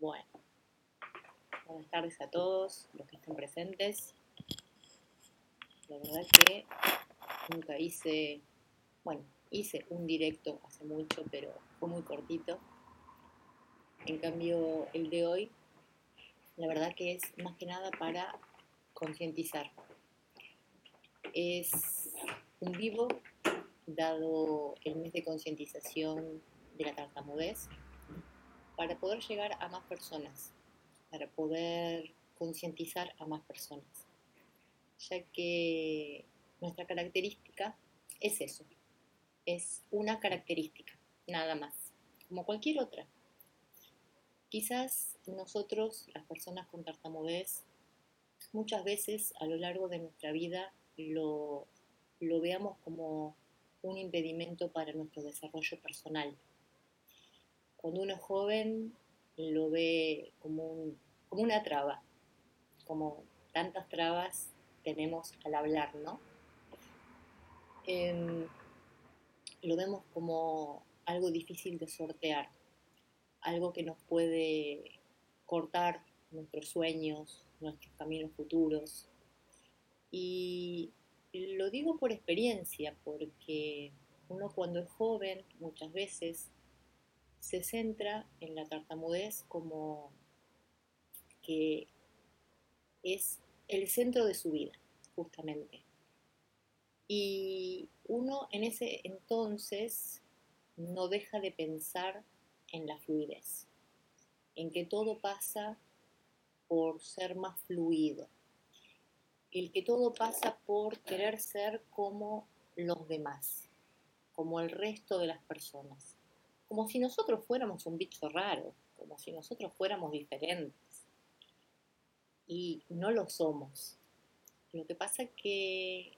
Bueno, buenas tardes a todos los que estén presentes. La verdad que nunca hice, bueno, hice un directo hace mucho, pero fue muy cortito. En cambio, el de hoy, la verdad que es más que nada para concientizar. Es un vivo, dado el mes de concientización de la tartamudez, para poder llegar a más personas, para poder concientizar a más personas, ya que nuestra característica es eso, es una característica, nada más, como cualquier otra. Quizás nosotros, las personas con tartamudez, muchas veces a lo largo de nuestra vida lo, lo veamos como un impedimento para nuestro desarrollo personal cuando uno es joven lo ve como, una traba, como tantas trabas tenemos al hablar, ¿no? Em, lo vemos como algo difícil de sortear, algo que nos puede cortar nuestros sueños, nuestros caminos futuros. Y lo digo por experiencia, porque uno cuando es joven muchas veces se centra en la tartamudez como que es el centro de su vida, justamente. Y uno en ese entonces no deja de pensar en la fluidez, en que todo pasa por ser más fluido, el que todo pasa por querer ser como los demás, como el resto de las personas como si nosotros fuéramos un bicho raro, como si nosotros fuéramos diferentes. Y no lo somos. Lo que pasa es que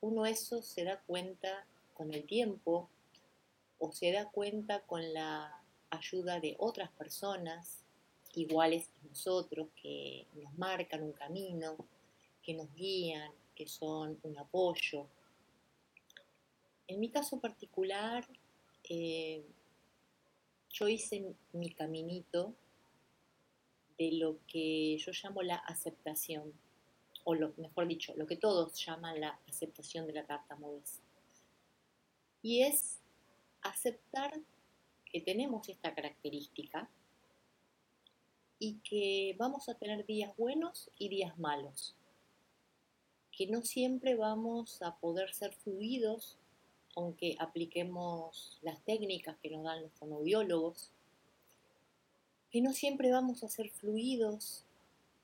uno eso se da cuenta con el tiempo o se da cuenta con la ayuda de otras personas iguales a nosotros que nos marcan un camino, que nos guían, que son un apoyo. En mi caso particular, eh, yo hice mi caminito de lo que yo llamo la aceptación, o lo, mejor dicho, lo que todos llaman la aceptación de la tartamudez. Y es aceptar que tenemos esta característica y que vamos a tener días buenos y días malos, que no siempre vamos a poder ser fluidos aunque apliquemos las técnicas que nos dan los fonoaudiólogos, que no siempre vamos a ser fluidos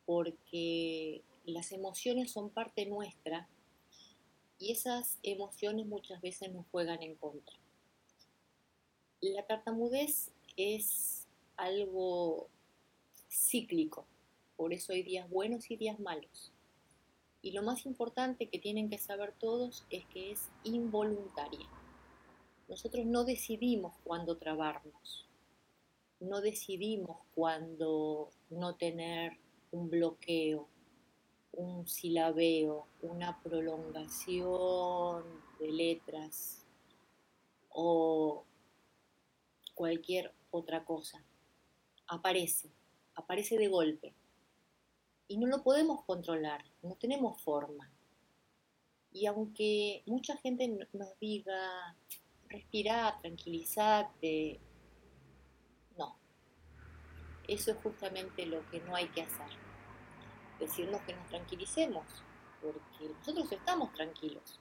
porque las emociones son parte nuestra y esas emociones muchas veces nos juegan en contra. La tartamudez es algo cíclico, por eso hay días buenos y días malos. Y lo más importante que tienen que saber todos es que es involuntaria. Nosotros no decidimos cuándo trabarnos, no decidimos cuándo no tener un bloqueo, un silabeo, una prolongación de letras o cualquier otra cosa. Aparece, aparece de golpe y no lo podemos controlar, no tenemos forma. Y aunque mucha gente nos diga, respira, tranquilízate, no. Eso es justamente lo que no hay que hacer. Decirnos que nos tranquilicemos, porque nosotros estamos tranquilos,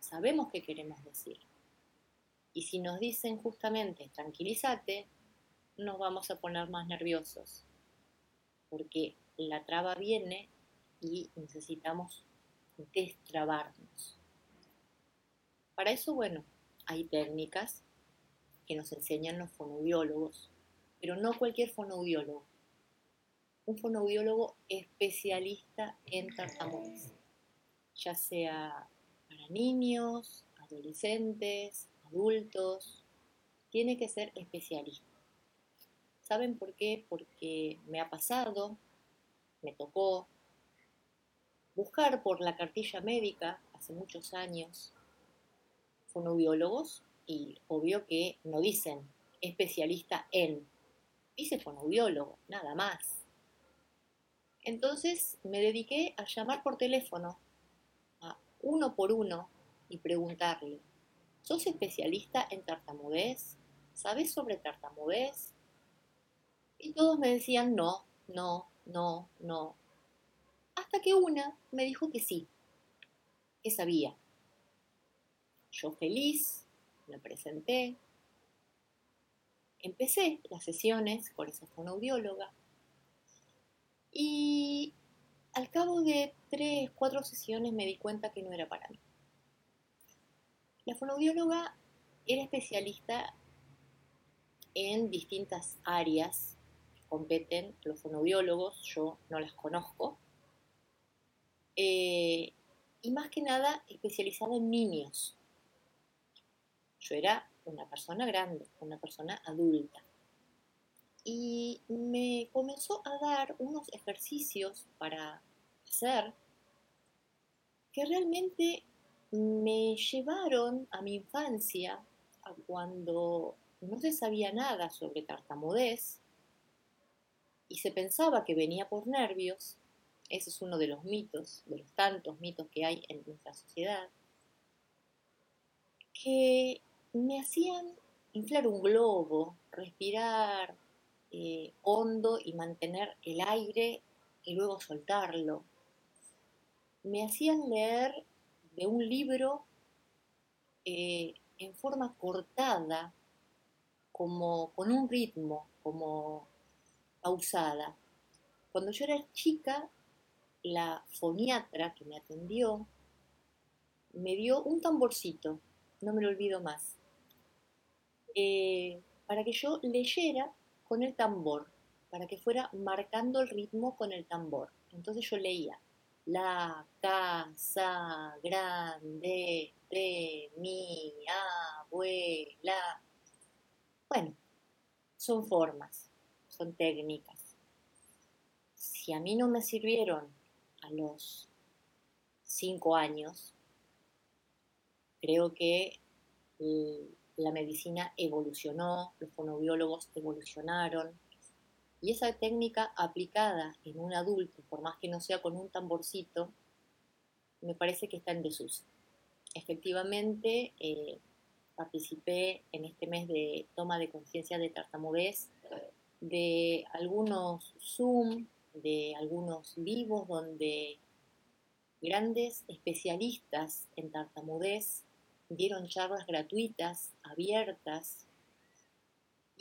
sabemos qué queremos decir. Y si nos dicen justamente tranquilízate, nos vamos a poner más nerviosos, porque la traba viene y necesitamos destrabarnos. Para eso, bueno, hay técnicas que nos enseñan los fonoaudiólogos, pero no cualquier fonoaudiólogo. Un fonoaudiólogo especialista en tartamudez, ya sea para niños, adolescentes, adultos, tiene que ser especialista. ¿Saben por qué? Porque me ha pasado me tocó buscar por la cartilla médica hace muchos años fonobiólogos y obvio que no dicen especialista en, hice fonoaudiólogo, nada más. Entonces me dediqué a llamar por teléfono a uno por uno y preguntarle, ¿sos especialista en tartamudez? ¿Sabes sobre tartamudez? Y todos me decían no, no, no, no. Hasta que una me dijo que sí, que sabía. Yo feliz, me presenté, empecé las sesiones con esa fonoaudióloga y al cabo de tres, cuatro sesiones me di cuenta que no era para mí. La fonoaudióloga era especialista en distintas áreas competen los fonoaudiólogos, yo no las conozco, eh, y más que nada especializada en niños. Yo era una persona grande, una persona adulta. Y me comenzó a dar unos ejercicios para hacer que realmente me llevaron a mi infancia, a cuando no se sabía nada sobre tartamudez y se pensaba que venía por nervios. Ese es uno de los mitos, de los tantos mitos que hay en nuestra sociedad, que me hacían inflar un globo, respirar eh, hondo y mantener el aire y luego soltarlo. Me hacían leer de un libro eh, en forma cortada, como con un ritmo, como pausada. Cuando yo era chica, la foniatra que me atendió me dio un tamborcito, no me lo olvido más. Eh, para que yo leyera con el tambor, para que fuera marcando el ritmo con el tambor. Entonces yo leía la casa grande de mi abuela. Bueno, son formas, son técnicas. Si a mí no me sirvieron a los cinco años, creo que la medicina evolucionó, los fonobiólogos evolucionaron, y esa técnica aplicada en un adulto, por más que no sea con un tamborcito, me parece que está en desuso. Efectivamente, eh, participé en este mes de toma de conciencia de tartamudez de algunos Zoom, de algunos vivos donde grandes especialistas en tartamudez dieron charlas gratuitas, abiertas,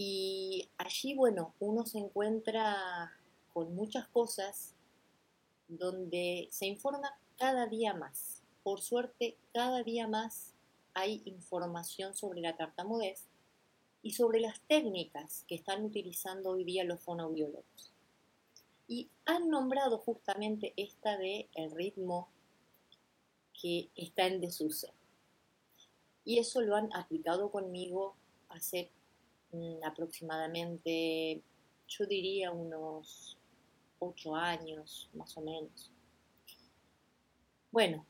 y allí, bueno, uno se encuentra con muchas cosas donde se informa cada día más. Por suerte, cada día más hay información sobre la tartamudez y sobre las técnicas que están utilizando hoy día los fonobiólogos. Y han nombrado justamente esta de el ritmo que está en desuso. Y eso lo han aplicado conmigo hace mm, aproximadamente, yo diría unos ocho años, más o menos. Bueno,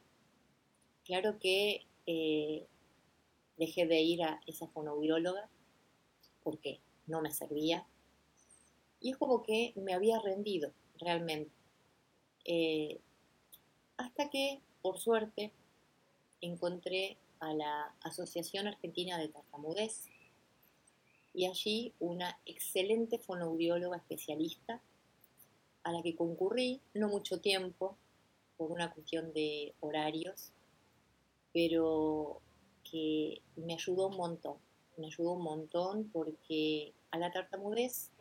claro que eh, dejé de ir a esa fonoaudióloga porque no me servía. Y es como que me había rendido realmente. Eh, hasta que, por suerte, encontré a la Asociación Argentina de Tartamudez y allí una excelente fonoaudióloga especialista a la que concurrí no mucho tiempo por una cuestión de horarios, pero que me ayudó un montón, me ayudó un montón porque a la tartamudez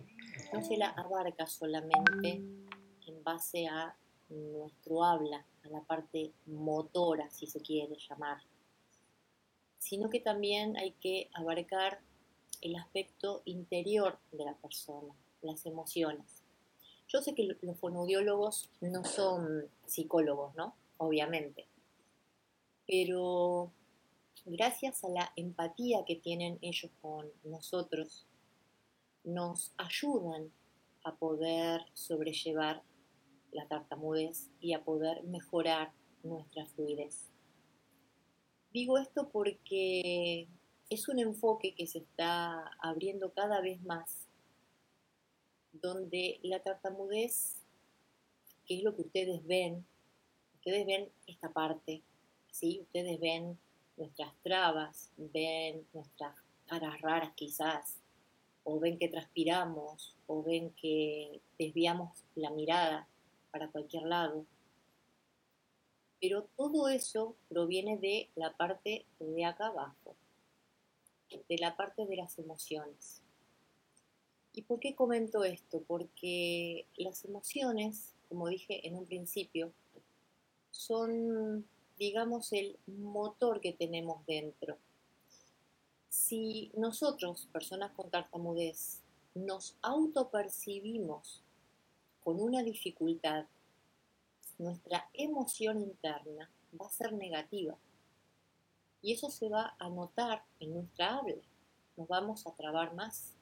no se la abarca solamente en base a nuestro habla, a la parte motora, si se quiere llamar, sino que también hay que abarcar el aspecto interior de la persona, las emociones. Yo sé que los fonoaudiólogos no son psicólogos, ¿no? Obviamente. Pero gracias a la empatía que tienen ellos con nosotros, nos ayudan a poder sobrellevar la tartamudez y a poder mejorar nuestra fluidez. Digo esto porque es un enfoque que se está abriendo cada vez más donde la tartamudez, que es lo que ustedes ven, ustedes ven esta parte, ¿sí? Ustedes ven nuestras trabas, ven nuestras caras raras quizás, o ven que transpiramos, o ven que desviamos la mirada para cualquier lado. Pero todo eso proviene de la parte de acá abajo, de la parte de las emociones. ¿Y por qué comento esto? Porque las emociones, como dije en un principio, son, digamos, el motor que tenemos dentro. Si nosotros, personas con tartamudez, nos autopercibimos con una dificultad, nuestra emoción interna va a ser negativa. Y eso se va a notar en nuestra habla. Nos vamos a trabar más,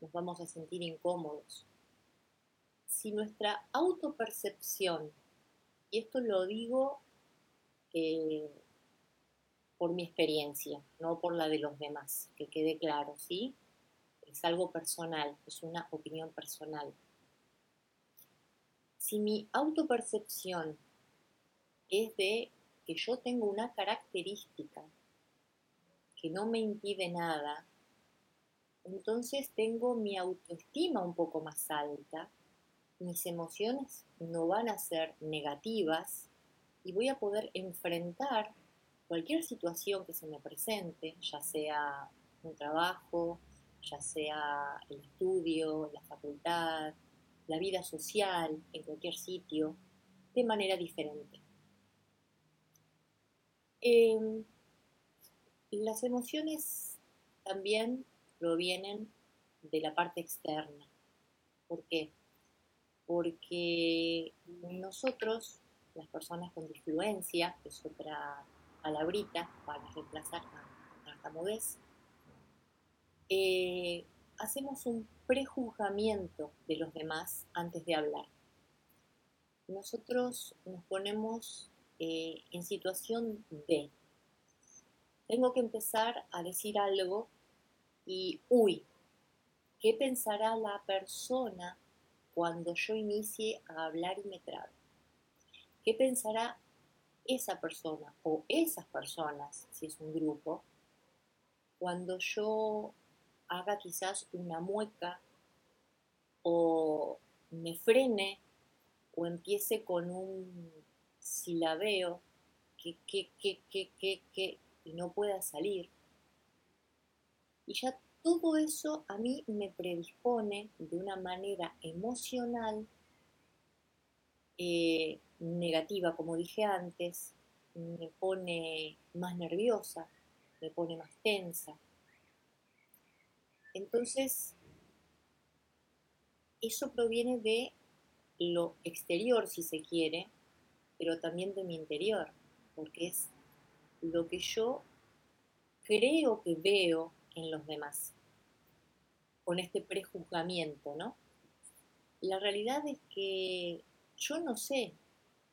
nos vamos a sentir incómodos. Si nuestra autopercepción, y esto lo digo por mi experiencia, no por la de los demás, que quede claro, ¿sí? Es algo personal, es una opinión personal. Si mi autopercepción es de que yo tengo una característica que no me impide nada, entonces tengo mi autoestima un poco más alta, mis emociones no van a ser negativas y voy a poder enfrentar cualquier situación que se me presente, ya sea un trabajo, ya sea el estudio, la facultad, la vida social, en cualquier sitio, de manera diferente. Em, las emociones también provienen de la parte externa. ¿Por qué? Porque nosotros, las personas con disfluencia, que es otra palabrita para reemplazar a tartamudez, eh, hacemos un prejuzgamiento de los demás antes de hablar. Nosotros nos ponemos eh, en situación de, tengo que empezar a decir algo y, uy, ¿qué pensará la persona cuando yo inicie a hablar y me trabe? ¿Qué pensará esa persona o esas personas, si es un grupo, cuando yo haga quizás una mueca o me frene o empiece con un silabeo que, que, que, que, que, que, y no pueda salir. Y ya todo eso a mí me predispone de una manera emocional eh, negativa, como dije antes, me pone más nerviosa, me pone más tensa. Entonces, eso proviene de lo exterior, si se quiere, pero también de mi interior, porque es lo que yo creo que veo en los demás, con este prejuzgamiento, ¿no? La realidad es que yo no sé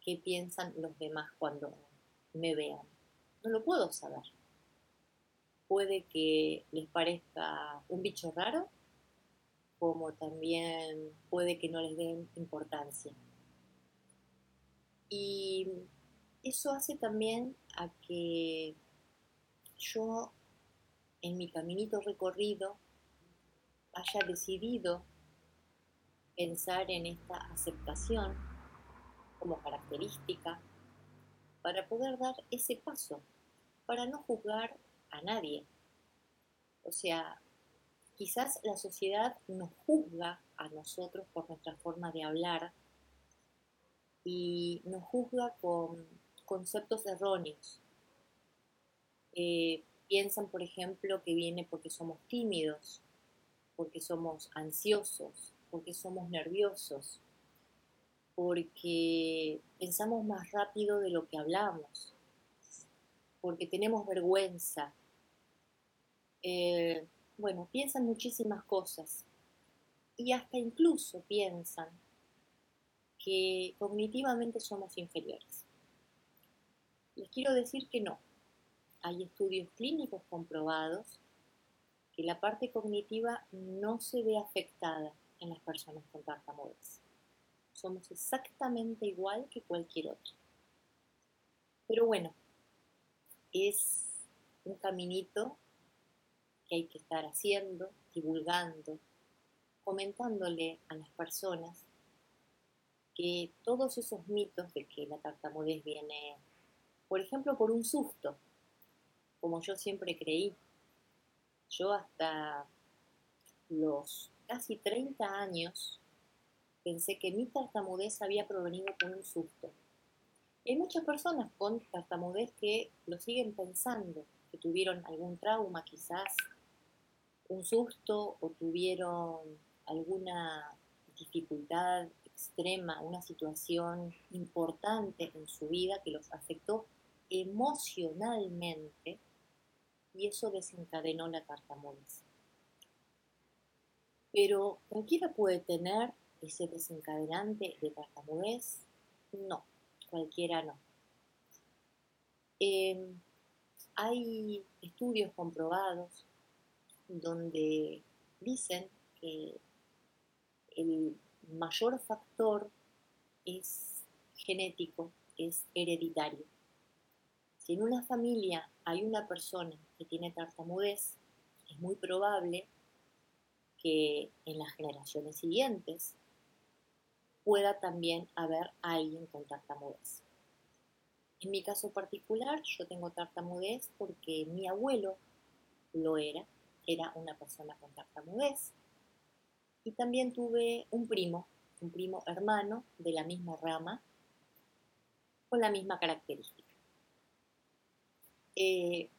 qué piensan los demás cuando me vean, no lo puedo saber puede que les parezca un bicho raro, como también puede que no les den importancia. Y eso hace también a que yo en mi caminito recorrido haya decidido pensar en esta aceptación como característica para poder dar ese paso, para no juzgar a nadie. O sea, quizás la sociedad nos juzga a nosotros por nuestra forma de hablar y nos juzga con conceptos erróneos. Eh, piensan, por ejemplo, que viene porque somos tímidos, porque somos ansiosos, porque somos nerviosos, porque pensamos más rápido de lo que hablamos, porque tenemos vergüenza, eh, bueno, piensan muchísimas cosas y hasta incluso piensan que cognitivamente somos inferiores. Les quiero decir que no. Hay estudios clínicos comprobados que la parte cognitiva no se ve afectada en las personas con tartamudez. Somos exactamente igual que cualquier otro. Pero bueno, es un caminito que hay que estar haciendo, divulgando, comentándole a las personas que todos esos mitos de que la tartamudez viene, por ejemplo, por un susto, como yo siempre creí. Yo hasta los casi 30 años pensé que mi tartamudez había provenido con un susto. Hay muchas personas con tartamudez que lo siguen pensando, que tuvieron algún trauma quizás, un susto o tuvieron alguna dificultad extrema, una situación importante en su vida que los afectó emocionalmente y eso desencadenó la tartamudez. Pero cualquiera puede tener ese desencadenante de tartamudez. No, cualquiera no. Em, hay estudios comprobados donde dicen que el mayor factor es genético, es hereditario. Si en una familia hay una persona que tiene tartamudez, es muy probable que en las generaciones siguientes pueda también haber alguien con tartamudez. En mi caso particular, yo tengo tartamudez porque mi abuelo lo era, era una persona con tartamudez. Y también tuve un primo, un primo hermano de la misma rama, con la misma característica. Eh,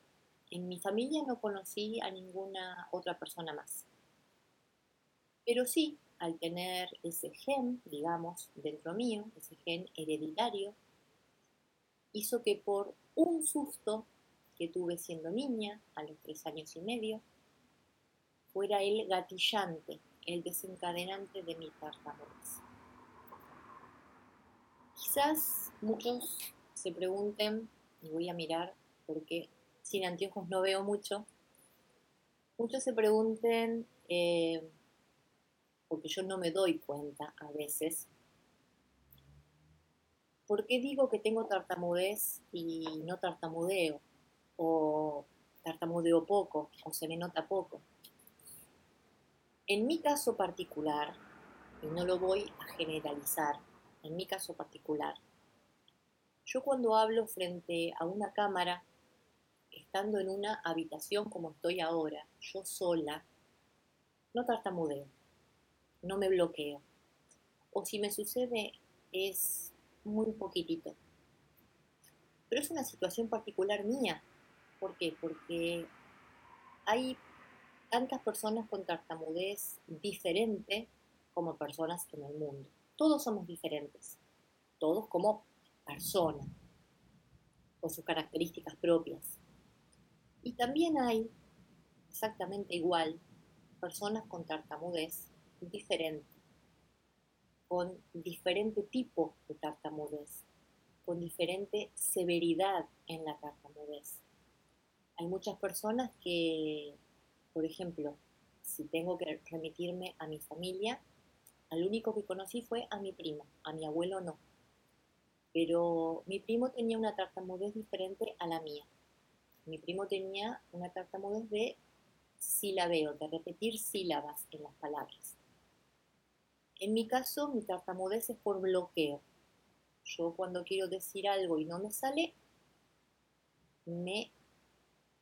en mi familia no conocí a ninguna otra persona más. Pero sí, al tener ese gen, digamos, dentro mío, ese gen hereditario, hizo que por un susto que tuve siendo niña, a los tres años y medio, fuera el gatillante, el desencadenante de mi tartamudez. Quizás muchos se pregunten, y voy a mirar porque sin anteojos no veo mucho, muchos se pregunten, eh, porque yo no me doy cuenta a veces. ¿Por qué digo que tengo tartamudez y no tartamudeo? O tartamudeo poco, o se me nota poco. En mi caso particular, y no lo voy a generalizar, en mi caso particular, yo cuando hablo frente a una cámara, estando en una habitación como estoy ahora, yo sola, no tartamudeo no me bloqueo. O si me sucede es muy poquitito. Pero es una situación particular mía. ¿Por qué? Porque hay tantas personas con tartamudez diferente como personas en el mundo. Todos somos diferentes. Todos como personas, con sus características propias. Y también hay, exactamente igual, personas con tartamudez diferente, con diferente tipo de tartamudez, con diferente severidad en la tartamudez. Hay muchas personas que, por ejemplo, si tengo que remitirme a mi familia, al único que conocí fue a mi primo, a mi abuelo no. Pero mi primo tenía una tartamudez diferente a la mía. Mi primo tenía una tartamudez de silabeo, de repetir sílabas en las palabras. En mi caso, mi tartamudez es por bloqueo. Yo cuando quiero decir algo y no me sale, me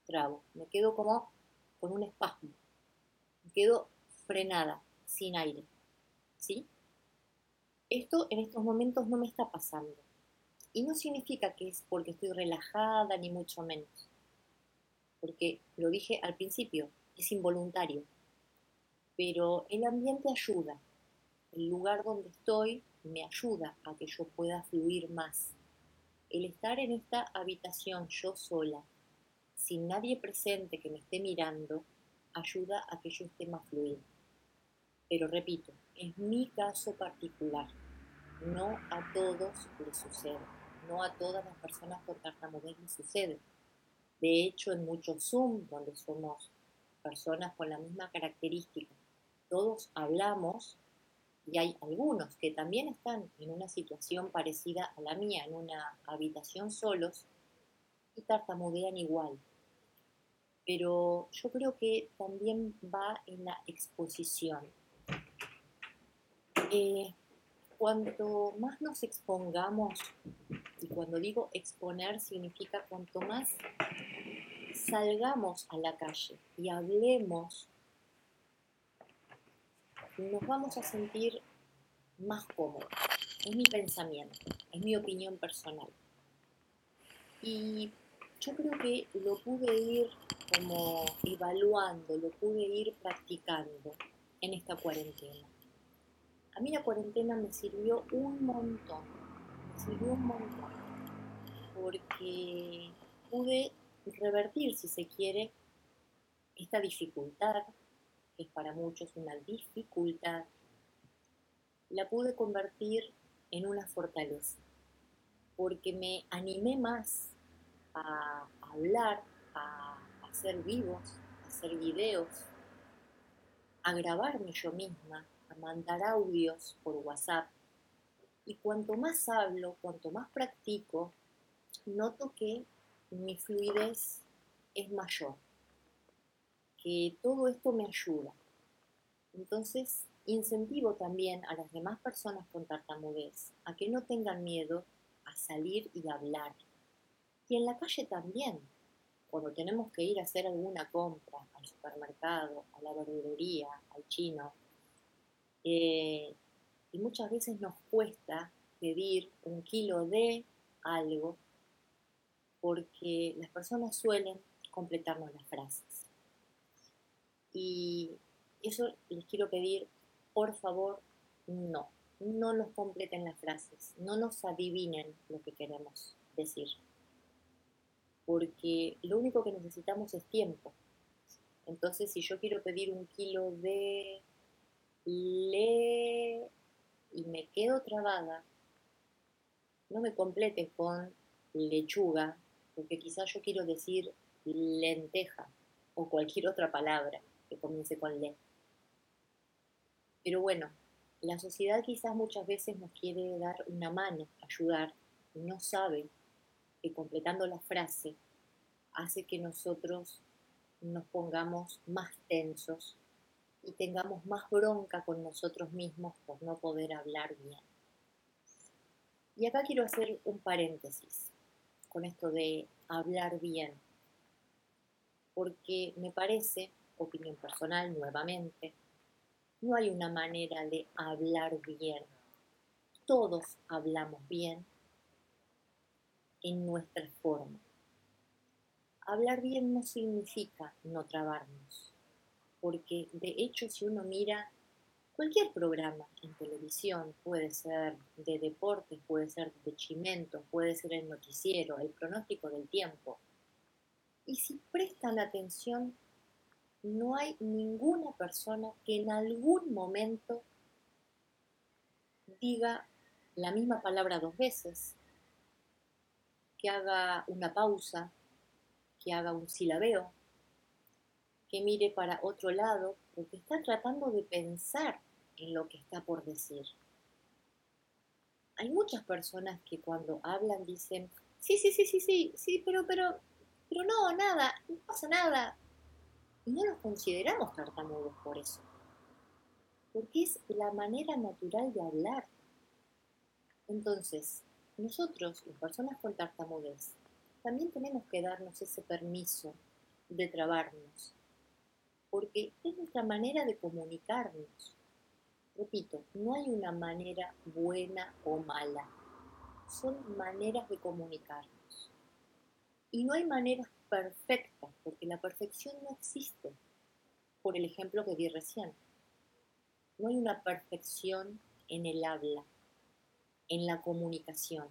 trabo, me quedo como con un espasmo, me quedo frenada, sin aire. ¿Sí? Esto en estos momentos no me está pasando. Y no significa que es porque estoy relajada, ni mucho menos. Porque lo dije al principio, es involuntario. Pero el ambiente ayuda, el lugar donde estoy me ayuda a que yo pueda fluir más. El estar en esta habitación yo sola, sin nadie presente que me esté mirando, ayuda a que yo esté más fluido. Pero repito, es mi caso particular. No a todos les sucede. No a todas las personas con tartamudez les sucede. De hecho, en muchos Zoom, donde somos personas con la misma característica, todos hablamos y hay algunos que también están en una situación parecida a la mía, en una habitación solos, y tartamudean igual. Pero yo creo que también va en la exposición. Eh, cuanto más nos expongamos, y cuando digo exponer significa cuanto más salgamos a la calle y hablemos, nos vamos a sentir más cómodos. Es mi pensamiento, es mi opinión personal. Y yo creo que lo pude ir como evaluando, lo pude ir practicando en esta cuarentena. A mí la cuarentena me sirvió un montón, me sirvió un montón, porque pude revertir, si se quiere, esta dificultad, es para muchos una dificultad, la pude convertir en una fortaleza, porque me animé más a hablar, a hacer vivos, a hacer videos, a grabarme yo misma, a mandar audios por WhatsApp. Y cuanto más hablo, cuanto más practico, noto que mi fluidez es mayor, que todo esto me ayuda. Entonces, incentivo también a las demás personas con tartamudez a que no tengan miedo a salir y hablar. Y en la calle también, cuando tenemos que ir a hacer alguna compra al supermercado, a la verdulería, al chino, eh, y muchas veces nos cuesta pedir un kilo de algo porque las personas suelen completarnos las frases. Y eso les quiero pedir, por favor, no, no nos completen las frases, no nos adivinen lo que queremos decir, porque lo único que necesitamos es tiempo. Entonces, si yo quiero pedir un kilo de le y me quedo trabada, no me complete con lechuga, porque quizás yo quiero decir lenteja o cualquier otra palabra que comience con le. Pero bueno, la sociedad quizás muchas veces nos quiere dar una mano, ayudar, y no sabe que completando la frase hace que nosotros nos pongamos más tensos y tengamos más bronca con nosotros mismos por no poder hablar bien. Y acá quiero hacer un paréntesis con esto de hablar bien, porque me parece, opinión personal nuevamente, no hay una manera de hablar bien. Todos hablamos bien en nuestra forma. Hablar bien no significa no trabarnos porque de hecho si uno mira cualquier programa en televisión, puede ser de deportes, puede ser de chimento, puede ser el noticiero, el pronóstico del tiempo, y si prestan atención, no hay ninguna persona que en algún momento diga la misma palabra dos veces, que haga una pausa, que haga un silabeo, que mire para otro lado, porque está tratando de pensar en lo que está por decir. Hay muchas personas que cuando hablan dicen, sí, sí, sí, sí, sí, sí, pero, pero, pero no, nada, no pasa nada. Y no los consideramos tartamudos por eso. Porque es la manera natural de hablar. Entonces, nosotros, las personas con tartamudez, también tenemos que darnos ese permiso de trabarnos, porque es nuestra manera de comunicarnos. Repito, no hay una manera buena o mala, son maneras de comunicarnos. Y no hay maneras perfectas, porque la perfección no existe, por el ejemplo que di recién. No hay una perfección en el habla, en la comunicación.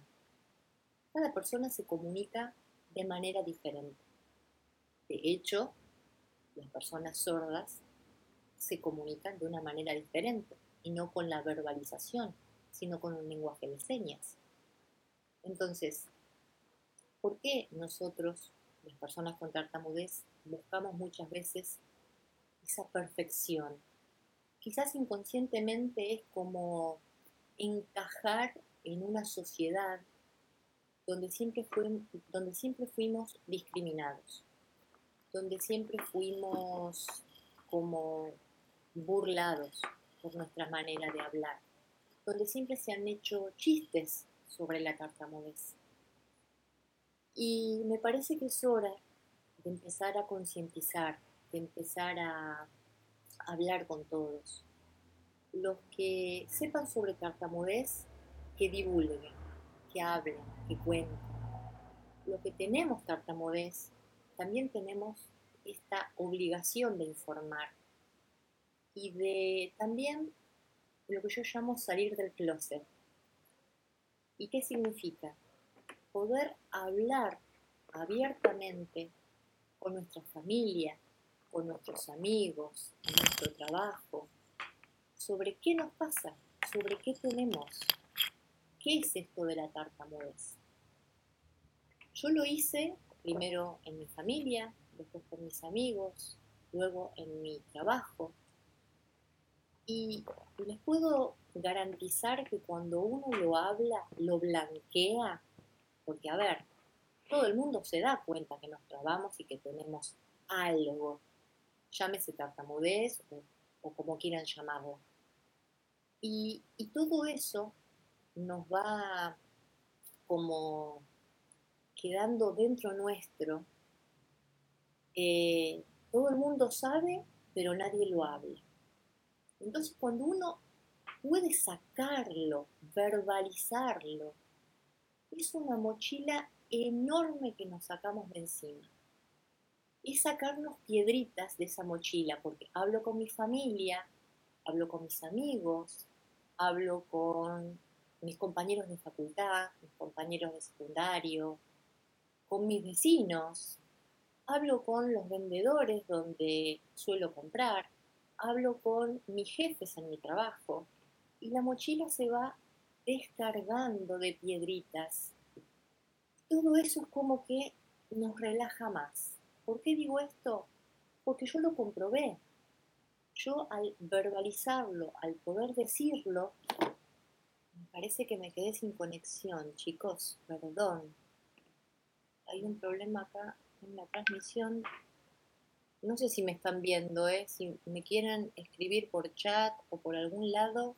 Cada persona se comunica de manera diferente. De hecho, las personas sordas se comunican de una manera diferente y no con la verbalización, sino con un lenguaje de señas. Entonces, ¿por qué nosotros, las personas con tartamudez, buscamos muchas veces esa perfección? quizás inconscientemente es como encajar en una sociedad donde siempre, donde siempre fuimos discriminados, donde siempre fuimos como burlados por nuestra manera de hablar, donde siempre se han hecho chistes sobre la tartamudez. Y me parece que es hora de empezar a concientizar, de empezar a hablar con todos. Los que sepan sobre tartamudez, que divulguen, que hablen, que cuenten. Los que tenemos tartamudez, también tenemos esta obligación de informar y de también lo que yo llamo salir del closet. ¿Y qué significa? Poder hablar abiertamente con nuestra familia, con nuestros amigos, en nuestro trabajo, sobre qué nos pasa, sobre qué tenemos, qué es esto de la tartamudez. Yo lo hice primero en mi familia, después con mis amigos, luego en mi trabajo. Y les puedo garantizar que cuando uno lo habla, lo blanquea, porque a ver, todo el mundo se da cuenta que nos trabamos y que tenemos algo llámese tartamudez o, como quieran llamarlo. Y, todo eso nos va como quedando dentro nuestro. Eh, todo el mundo sabe, pero nadie lo habla. Entonces cuando uno puede sacarlo, verbalizarlo, es una mochila enorme que nos sacamos de encima. Es sacarnos piedritas de esa mochila, porque hablo con mi familia, hablo con mis amigos, hablo con mis compañeros de facultad, mis compañeros de secundario, con mis vecinos, hablo con los vendedores donde suelo comprar, hablo con mis jefes en mi trabajo y la mochila se va descargando de piedritas. Todo eso es como que nos relaja más. ¿Por qué digo esto? Porque yo lo comprobé. Yo al verbalizarlo, al poder decirlo, me parece que me quedé sin conexión, chicos, perdón. Hay un problema acá en la transmisión. No sé si me están viendo, ¿eh? si me quieren escribir por chat o por algún lado,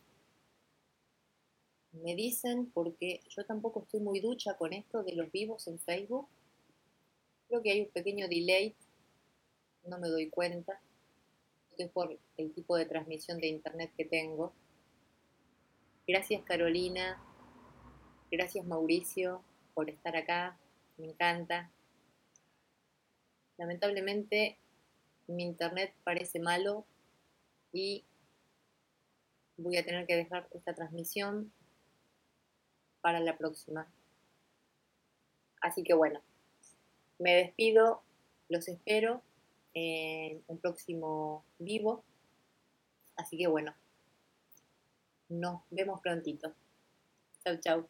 me dicen porque yo tampoco estoy muy ducha con esto de los vivos en Facebook. Creo que hay un pequeño delay, no me doy cuenta, es por el tipo de transmisión de internet que tengo. Gracias Carolina, gracias Mauricio por estar acá, me encanta. Lamentablemente mi internet parece malo y voy a tener que dejar esta transmisión para la próxima. Así que bueno, me despido, los espero en un próximo vivo. Así que bueno, nos vemos prontito. Chau, chau.